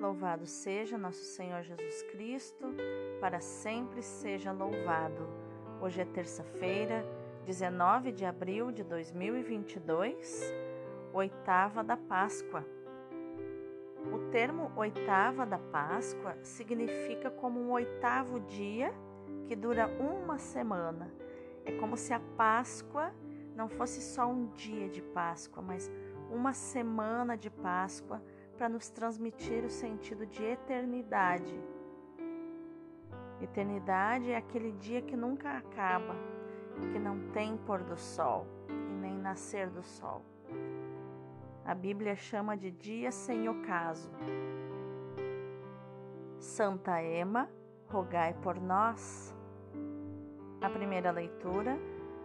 Louvado seja nosso Senhor Jesus Cristo, para sempre seja louvado. Hoje é terça-feira, 19 de abril de 2022, oitava da Páscoa. O termo oitava da Páscoa significa como um oitavo dia que dura uma semana. É como se a Páscoa não fosse só um dia de Páscoa, mas uma semana de Páscoa para nos transmitir o sentido de eternidade. Eternidade é aquele dia que nunca acaba, que não tem pôr do sol e nem nascer do sol. A Bíblia chama de dia sem ocaso. Santa Ema, rogai por nós. A primeira leitura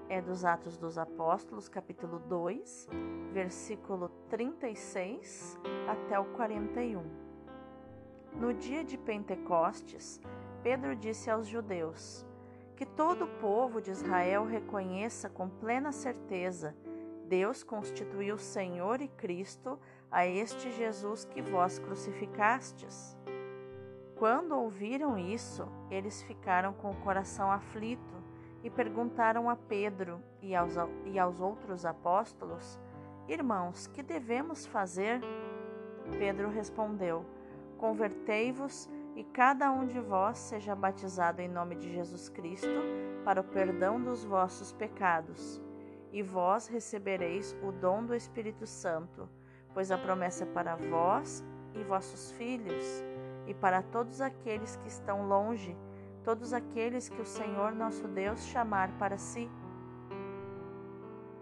é dos Atos dos Apóstolos, capítulo 2, versículo 36 até o 41. No dia de Pentecostes, Pedro disse aos judeus: Que todo o povo de Israel reconheça com plena certeza: Deus constituiu Senhor e Cristo a este Jesus que vós crucificastes. Quando ouviram isso, eles ficaram com o coração aflito e perguntaram a Pedro e aos, e aos outros apóstolos: Irmãos, que devemos fazer? Pedro respondeu: Convertei-vos e cada um de vós seja batizado em nome de Jesus Cristo para o perdão dos vossos pecados. E vós recebereis o dom do Espírito Santo, pois a promessa é para vós e vossos filhos, e para todos aqueles que estão longe todos aqueles que o Senhor nosso Deus chamar para si.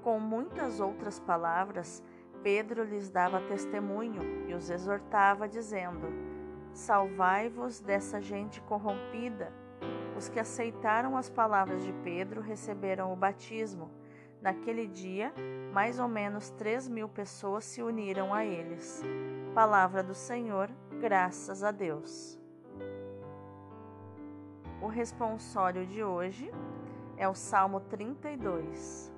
Com muitas outras palavras, Pedro lhes dava testemunho e os exortava, dizendo: Salvai-vos dessa gente corrompida. Os que aceitaram as palavras de Pedro receberam o batismo. Naquele dia, mais ou menos três mil pessoas se uniram a eles. Palavra do Senhor, graças a Deus. O responsório de hoje é o Salmo 32.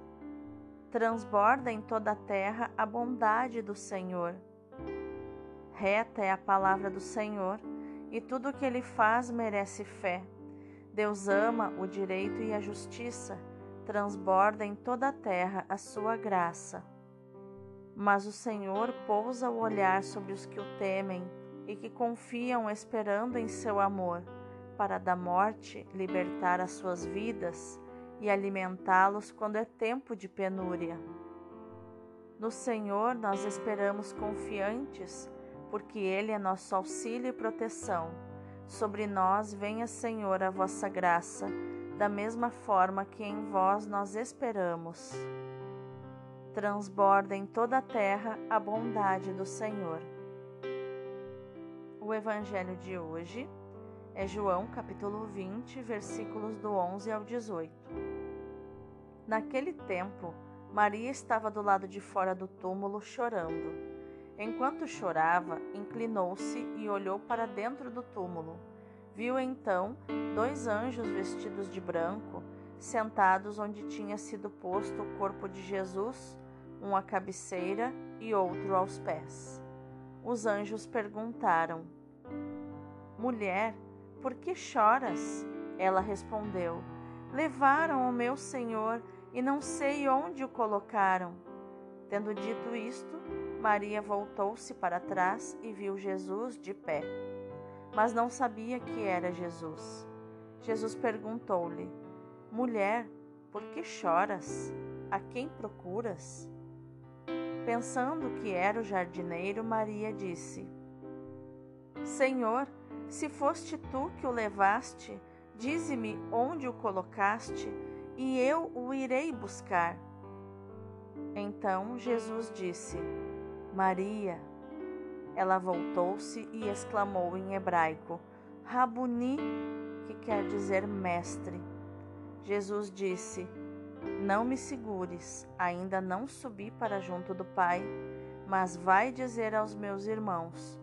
Transborda em toda a terra a bondade do Senhor. Reta é a palavra do Senhor, e tudo o que ele faz merece fé. Deus ama o direito e a justiça, transborda em toda a terra a sua graça. Mas o Senhor pousa o olhar sobre os que o temem e que confiam esperando em seu amor para da morte libertar as suas vidas e alimentá-los quando é tempo de penúria. No Senhor nós esperamos confiantes, porque Ele é nosso auxílio e proteção. Sobre nós venha, Senhor, a vossa graça, da mesma forma que em vós nós esperamos. Transborda em toda a terra a bondade do Senhor. O Evangelho de hoje é João capítulo 20, versículos do 11 ao 18. Naquele tempo, Maria estava do lado de fora do túmulo chorando. Enquanto chorava, inclinou-se e olhou para dentro do túmulo. Viu então dois anjos vestidos de branco, sentados onde tinha sido posto o corpo de Jesus, um à cabeceira e outro aos pés. Os anjos perguntaram: Mulher, por que choras? Ela respondeu: Levaram o meu senhor e não sei onde o colocaram. Tendo dito isto, Maria voltou-se para trás e viu Jesus de pé. Mas não sabia que era Jesus. Jesus perguntou-lhe: Mulher, por que choras? A quem procuras? Pensando que era o jardineiro, Maria disse: Senhor, se foste tu que o levaste, dize-me onde o colocaste, e eu o irei buscar. Então Jesus disse: Maria. Ela voltou-se e exclamou em hebraico: Rabuni, que quer dizer mestre. Jesus disse: Não me segures, ainda não subi para junto do Pai, mas vai dizer aos meus irmãos: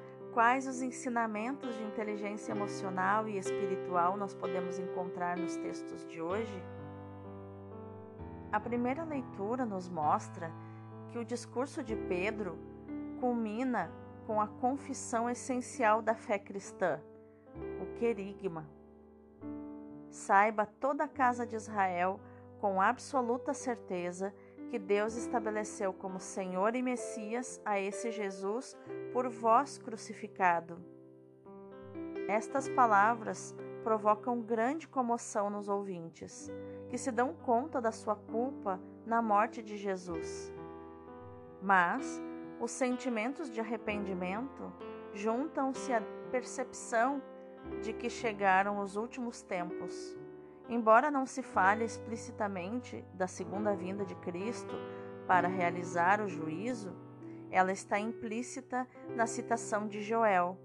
quais os ensinamentos de inteligência emocional e espiritual nós podemos encontrar nos textos de hoje? A primeira leitura nos mostra que o discurso de Pedro culmina com a confissão essencial da fé cristã, o querigma. Saiba toda a casa de Israel com absoluta certeza que Deus estabeleceu como Senhor e Messias a esse Jesus por vós crucificado. Estas palavras provocam grande comoção nos ouvintes, que se dão conta da sua culpa na morte de Jesus. Mas os sentimentos de arrependimento juntam-se à percepção de que chegaram os últimos tempos Embora não se fale explicitamente da segunda vinda de Cristo para realizar o juízo, ela está implícita na citação de Joel.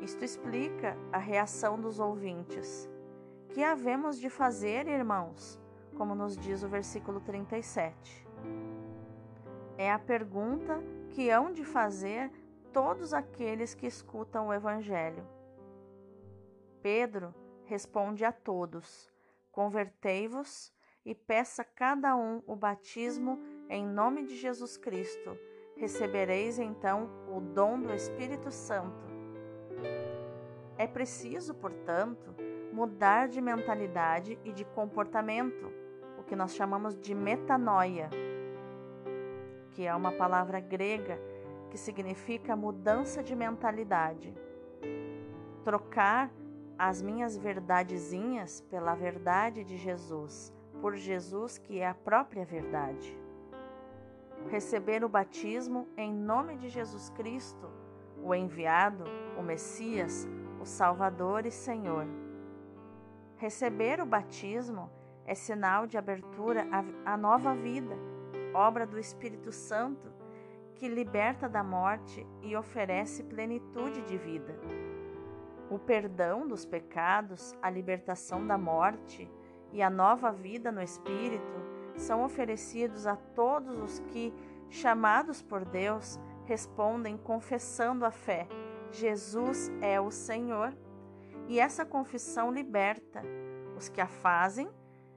Isto explica a reação dos ouvintes. Que havemos de fazer, irmãos? Como nos diz o versículo 37. É a pergunta que hão de fazer todos aqueles que escutam o Evangelho. Pedro responde a todos: Convertei-vos e peça cada um o batismo em nome de Jesus Cristo. Recebereis então o dom do Espírito Santo. É preciso, portanto, mudar de mentalidade e de comportamento, o que nós chamamos de metanoia, que é uma palavra grega que significa mudança de mentalidade. Trocar as minhas verdadezinhas pela verdade de Jesus, por Jesus que é a própria verdade. Receber o batismo em nome de Jesus Cristo, o enviado, o Messias, o Salvador e Senhor. Receber o batismo é sinal de abertura à nova vida, obra do Espírito Santo, que liberta da morte e oferece plenitude de vida. O perdão dos pecados, a libertação da morte e a nova vida no Espírito são oferecidos a todos os que, chamados por Deus, respondem confessando a fé: Jesus é o Senhor. E essa confissão liberta os que a fazem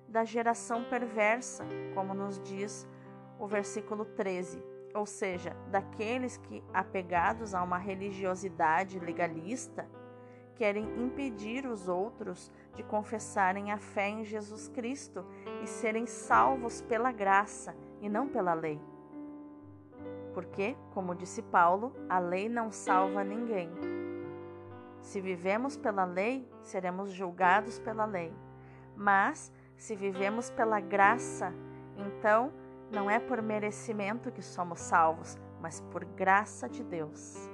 da geração perversa, como nos diz o versículo 13, ou seja, daqueles que, apegados a uma religiosidade legalista, querem impedir os outros de confessarem a fé em Jesus Cristo e serem salvos pela graça e não pela lei. Porque, como disse Paulo, a lei não salva ninguém. Se vivemos pela lei, seremos julgados pela lei. Mas, se vivemos pela graça, então não é por merecimento que somos salvos, mas por graça de Deus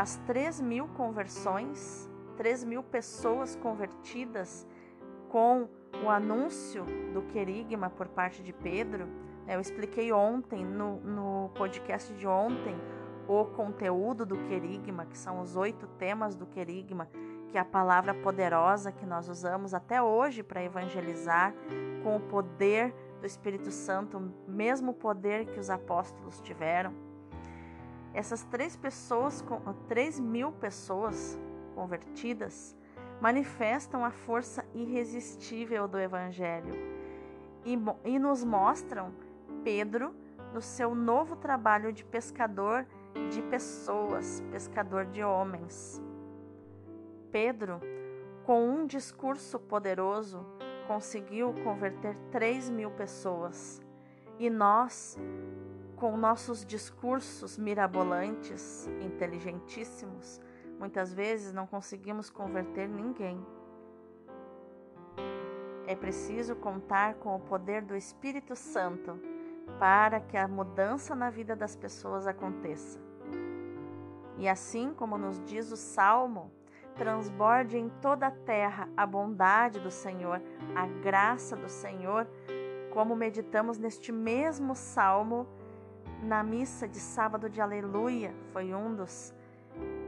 as 3 mil conversões, 3 mil pessoas convertidas com o anúncio do querigma por parte de Pedro. Né, eu expliquei ontem, no, no podcast de ontem, o conteúdo do querigma, que são os oito temas do querigma, que é a palavra poderosa que nós usamos até hoje para evangelizar, com o poder do Espírito Santo, mesmo poder que os apóstolos tiveram. Essas três pessoas, três mil pessoas convertidas, manifestam a força irresistível do Evangelho e, e nos mostram Pedro no seu novo trabalho de pescador de pessoas, pescador de homens. Pedro, com um discurso poderoso, conseguiu converter três mil pessoas. E nós, com nossos discursos mirabolantes, inteligentíssimos, muitas vezes não conseguimos converter ninguém. É preciso contar com o poder do Espírito Santo para que a mudança na vida das pessoas aconteça. E assim como nos diz o Salmo, transborde em toda a terra a bondade do Senhor, a graça do Senhor, como meditamos neste mesmo salmo na missa de sábado de Aleluia, foi um dos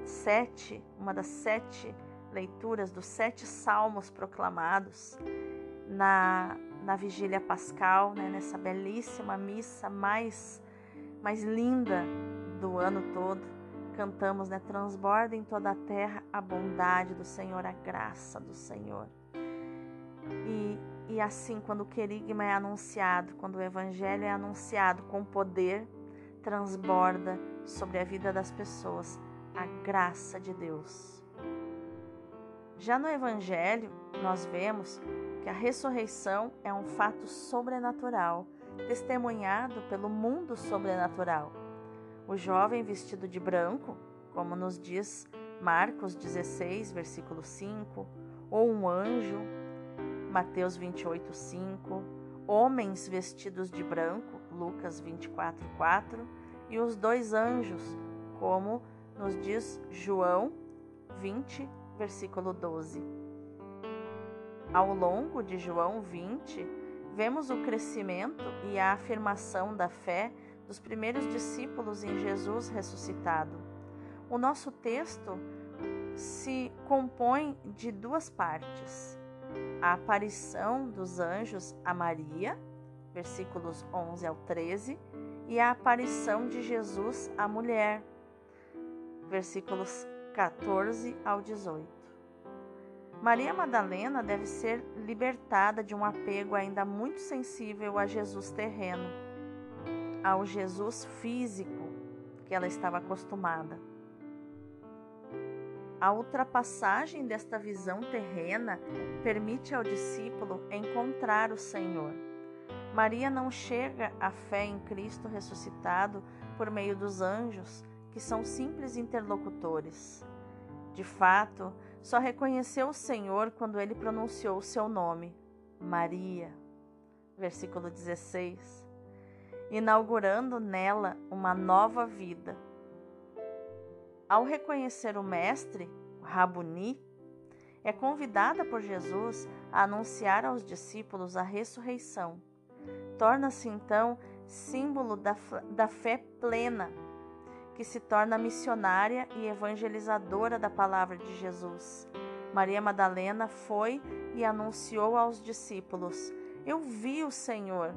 sete, uma das sete leituras dos sete salmos proclamados na, na vigília pascal, né, nessa belíssima missa mais, mais linda do ano todo. Cantamos, né? Transborda em toda a terra a bondade do Senhor, a graça do Senhor. E, e assim, quando o querigma é anunciado, quando o evangelho é anunciado com poder, transborda sobre a vida das pessoas a graça de Deus. Já no evangelho, nós vemos que a ressurreição é um fato sobrenatural, testemunhado pelo mundo sobrenatural. O jovem vestido de branco, como nos diz Marcos 16, versículo 5, ou um anjo, Mateus 28, 5, homens vestidos de branco, Lucas 24, 4, e os dois anjos, como nos diz João 20, versículo 12. Ao longo de João 20, vemos o crescimento e a afirmação da fé dos primeiros discípulos em Jesus ressuscitado. O nosso texto se compõe de duas partes: a aparição dos anjos a Maria, versículos 11 ao 13, e a aparição de Jesus à mulher, versículos 14 ao 18. Maria Madalena deve ser libertada de um apego ainda muito sensível a Jesus terreno, ao Jesus físico que ela estava acostumada. A ultrapassagem desta visão terrena permite ao discípulo encontrar o Senhor. Maria não chega à fé em Cristo ressuscitado por meio dos anjos, que são simples interlocutores. De fato, só reconheceu o Senhor quando ele pronunciou o seu nome, Maria. Versículo 16. Inaugurando nela uma nova vida. Ao reconhecer o Mestre, Rabuni, é convidada por Jesus a anunciar aos discípulos a ressurreição. Torna-se então símbolo da, da fé plena que se torna missionária e evangelizadora da palavra de Jesus. Maria Madalena foi e anunciou aos discípulos: Eu vi o Senhor,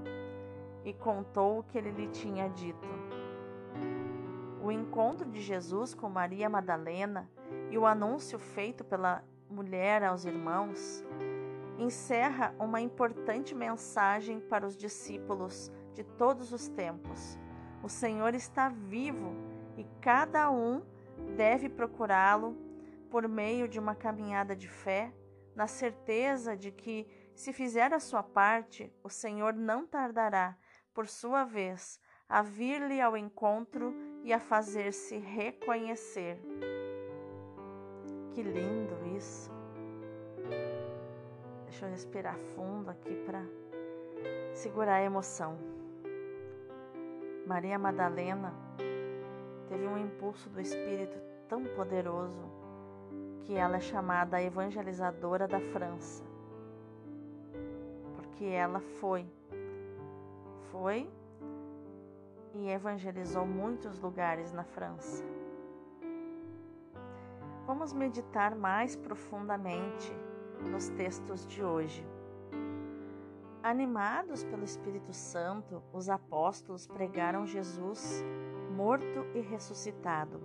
e contou o que ele lhe tinha dito. O encontro de Jesus com Maria Madalena e o anúncio feito pela mulher aos irmãos encerra uma importante mensagem para os discípulos de todos os tempos. O Senhor está vivo e cada um deve procurá-lo por meio de uma caminhada de fé, na certeza de que, se fizer a sua parte, o Senhor não tardará, por sua vez, a vir-lhe ao encontro e a fazer-se reconhecer. Que lindo isso! Deixa eu respirar fundo aqui para segurar a emoção. Maria Madalena teve um impulso do Espírito tão poderoso que ela é chamada a evangelizadora da França. Porque ela foi, foi e evangelizou muitos lugares na França. Vamos meditar mais profundamente nos textos de hoje. Animados pelo Espírito Santo, os apóstolos pregaram Jesus morto e ressuscitado.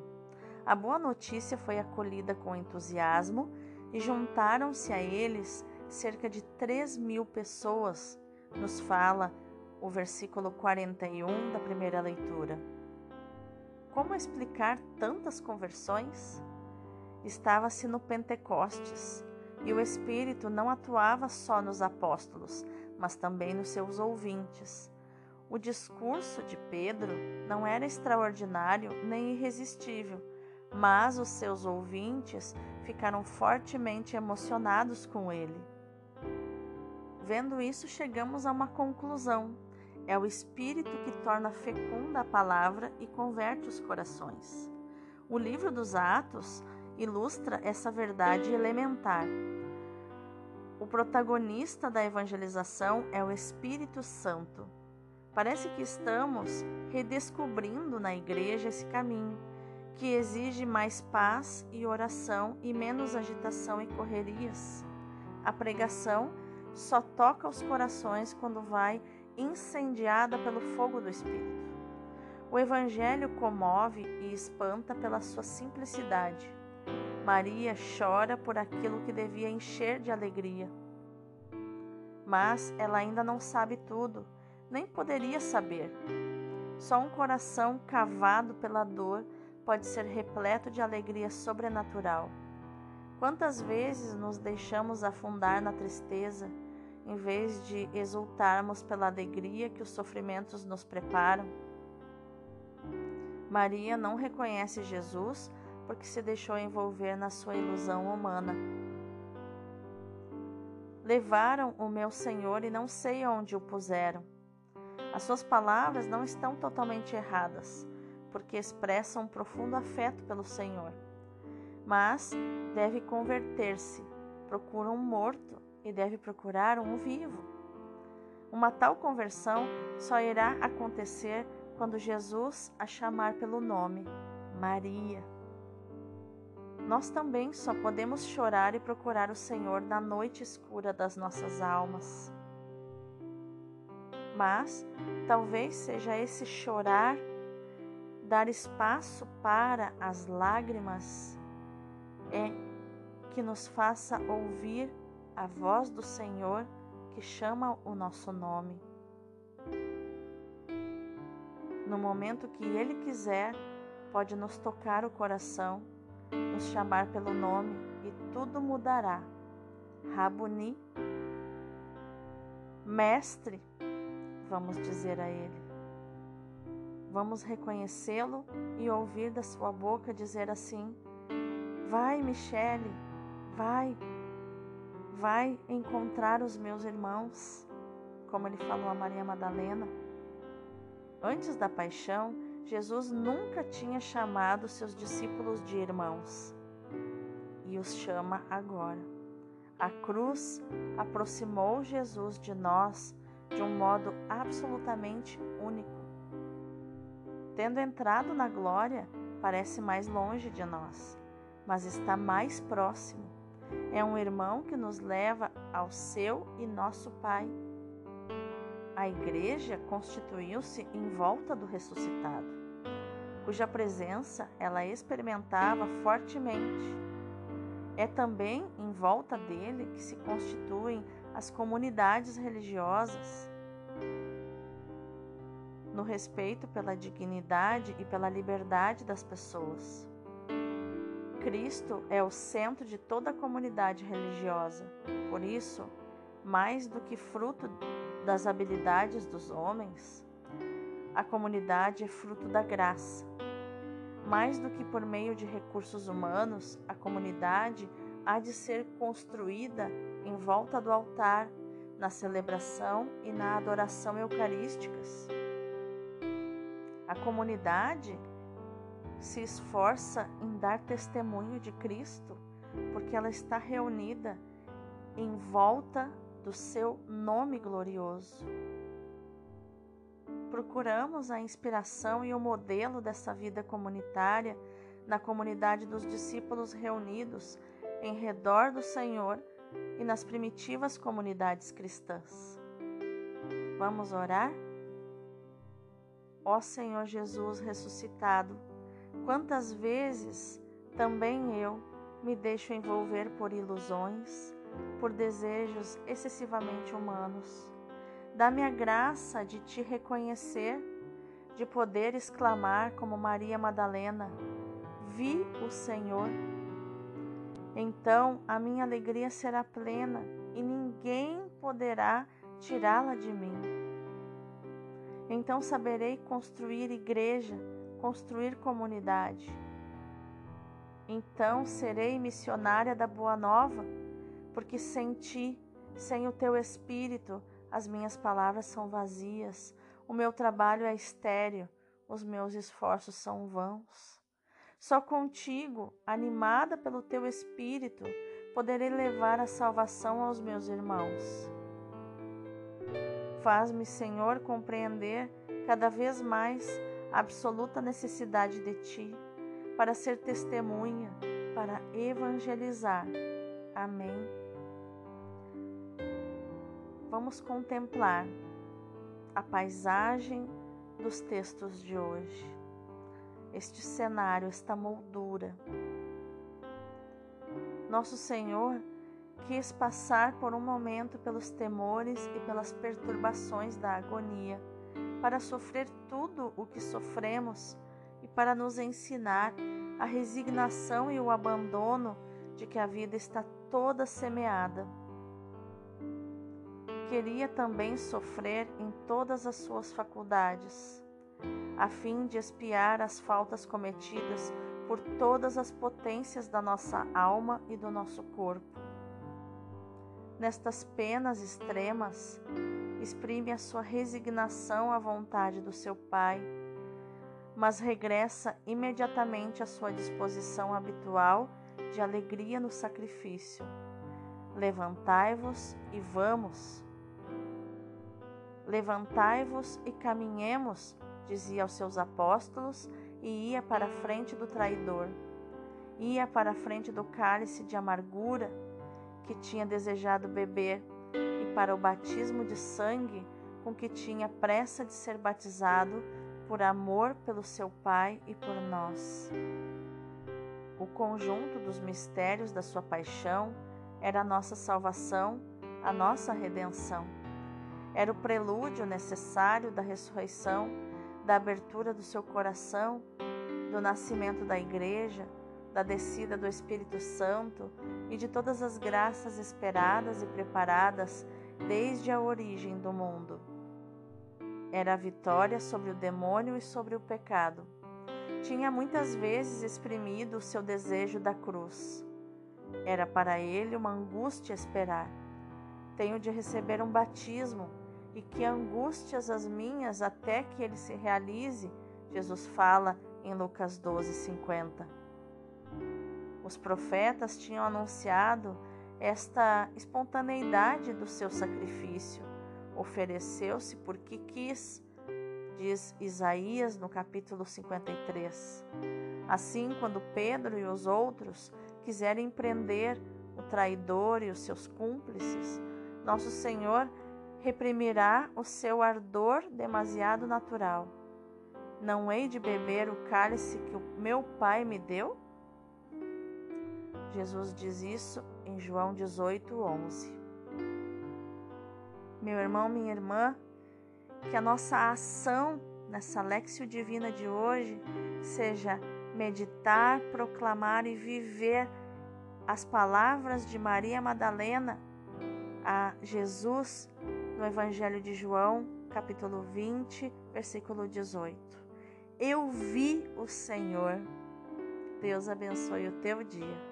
A boa notícia foi acolhida com entusiasmo e juntaram-se a eles cerca de 3 mil pessoas, nos fala o versículo 41 da primeira leitura. Como explicar tantas conversões? Estava-se no Pentecostes e o Espírito não atuava só nos apóstolos, mas também nos seus ouvintes. O discurso de Pedro não era extraordinário nem irresistível, mas os seus ouvintes ficaram fortemente emocionados com ele. Vendo isso, chegamos a uma conclusão. É o Espírito que torna fecunda a palavra e converte os corações. O livro dos Atos ilustra essa verdade elementar. O protagonista da evangelização é o Espírito Santo. Parece que estamos redescobrindo na igreja esse caminho, que exige mais paz e oração e menos agitação e correrias. A pregação só toca os corações quando vai incendiada pelo fogo do Espírito. O Evangelho comove e espanta pela sua simplicidade. Maria chora por aquilo que devia encher de alegria. Mas ela ainda não sabe tudo, nem poderia saber. Só um coração cavado pela dor pode ser repleto de alegria sobrenatural. Quantas vezes nos deixamos afundar na tristeza, em vez de exultarmos pela alegria que os sofrimentos nos preparam? Maria não reconhece Jesus porque se deixou envolver na sua ilusão humana. Levaram o meu Senhor e não sei onde o puseram. As suas palavras não estão totalmente erradas, porque expressam um profundo afeto pelo Senhor. Mas deve converter-se, procura um morto e deve procurar um vivo. Uma tal conversão só irá acontecer quando Jesus a chamar pelo nome, Maria. Nós também só podemos chorar e procurar o Senhor na noite escura das nossas almas. Mas talvez seja esse chorar dar espaço para as lágrimas é que nos faça ouvir a voz do Senhor que chama o nosso nome. No momento que Ele quiser, pode nos tocar o coração, nos chamar pelo nome e tudo mudará. Rabuni, Mestre, vamos dizer a Ele. Vamos reconhecê-lo e ouvir da sua boca dizer assim: Vai, Michele, vai, vai encontrar os meus irmãos, como ele falou a Maria Madalena. Antes da paixão, Jesus nunca tinha chamado seus discípulos de irmãos e os chama agora. A cruz aproximou Jesus de nós de um modo absolutamente único. Tendo entrado na glória, parece mais longe de nós, mas está mais próximo. É um irmão que nos leva ao seu e nosso Pai a igreja constituiu-se em volta do ressuscitado, cuja presença ela experimentava fortemente. É também em volta dele que se constituem as comunidades religiosas, no respeito pela dignidade e pela liberdade das pessoas. Cristo é o centro de toda a comunidade religiosa, por isso, mais do que fruto das habilidades dos homens, a comunidade é fruto da graça. Mais do que por meio de recursos humanos, a comunidade há de ser construída em volta do altar, na celebração e na adoração eucarísticas. A comunidade se esforça em dar testemunho de Cristo, porque ela está reunida em volta do seu nome glorioso. Procuramos a inspiração e o modelo dessa vida comunitária na comunidade dos discípulos reunidos em redor do Senhor e nas primitivas comunidades cristãs. Vamos orar? Ó Senhor Jesus ressuscitado, quantas vezes também eu me deixo envolver por ilusões, por desejos excessivamente humanos. Dá-me a graça de te reconhecer, de poder exclamar como Maria Madalena: Vi o Senhor. Então a minha alegria será plena e ninguém poderá tirá-la de mim. Então saberei construir igreja, construir comunidade. Então serei missionária da Boa Nova porque sem ti, sem o teu espírito, as minhas palavras são vazias, o meu trabalho é estéril, os meus esforços são vãos. Só contigo, animada pelo teu espírito, poderei levar a salvação aos meus irmãos. Faz-me, Senhor, compreender cada vez mais a absoluta necessidade de ti para ser testemunha, para evangelizar. Amém. Vamos contemplar a paisagem dos textos de hoje, este cenário, esta moldura. Nosso Senhor quis passar por um momento pelos temores e pelas perturbações da agonia, para sofrer tudo o que sofremos e para nos ensinar a resignação e o abandono de que a vida está toda semeada. Queria também sofrer em todas as suas faculdades, a fim de espiar as faltas cometidas por todas as potências da nossa alma e do nosso corpo. Nestas penas extremas, exprime a sua resignação à vontade do seu Pai mas regressa imediatamente à sua disposição habitual de alegria no sacrifício. Levantai-vos e vamos. Levantai-vos e caminhemos, dizia aos seus apóstolos, e ia para a frente do traidor. Ia para a frente do cálice de amargura que tinha desejado beber e para o batismo de sangue com que tinha pressa de ser batizado por amor pelo seu Pai e por nós. O conjunto dos mistérios da sua paixão era a nossa salvação, a nossa redenção. Era o prelúdio necessário da ressurreição, da abertura do seu coração, do nascimento da Igreja, da descida do Espírito Santo e de todas as graças esperadas e preparadas desde a origem do mundo. Era a vitória sobre o demônio e sobre o pecado. Tinha muitas vezes exprimido o seu desejo da cruz. Era para ele uma angústia esperar. Tenho de receber um batismo, e que angústias as minhas até que ele se realize, Jesus fala em Lucas 12, 50. Os profetas tinham anunciado esta espontaneidade do seu sacrifício ofereceu-se porque quis, diz Isaías no capítulo 53. Assim, quando Pedro e os outros quiserem prender o traidor e os seus cúmplices, nosso Senhor reprimirá o seu ardor demasiado natural. Não hei de beber o cálice que o meu Pai me deu? Jesus diz isso em João 18, 11 meu irmão, minha irmã, que a nossa ação nessa Lexio Divina de hoje seja meditar, proclamar e viver as palavras de Maria Madalena a Jesus no Evangelho de João, capítulo 20, versículo 18. Eu vi o Senhor. Deus abençoe o teu dia.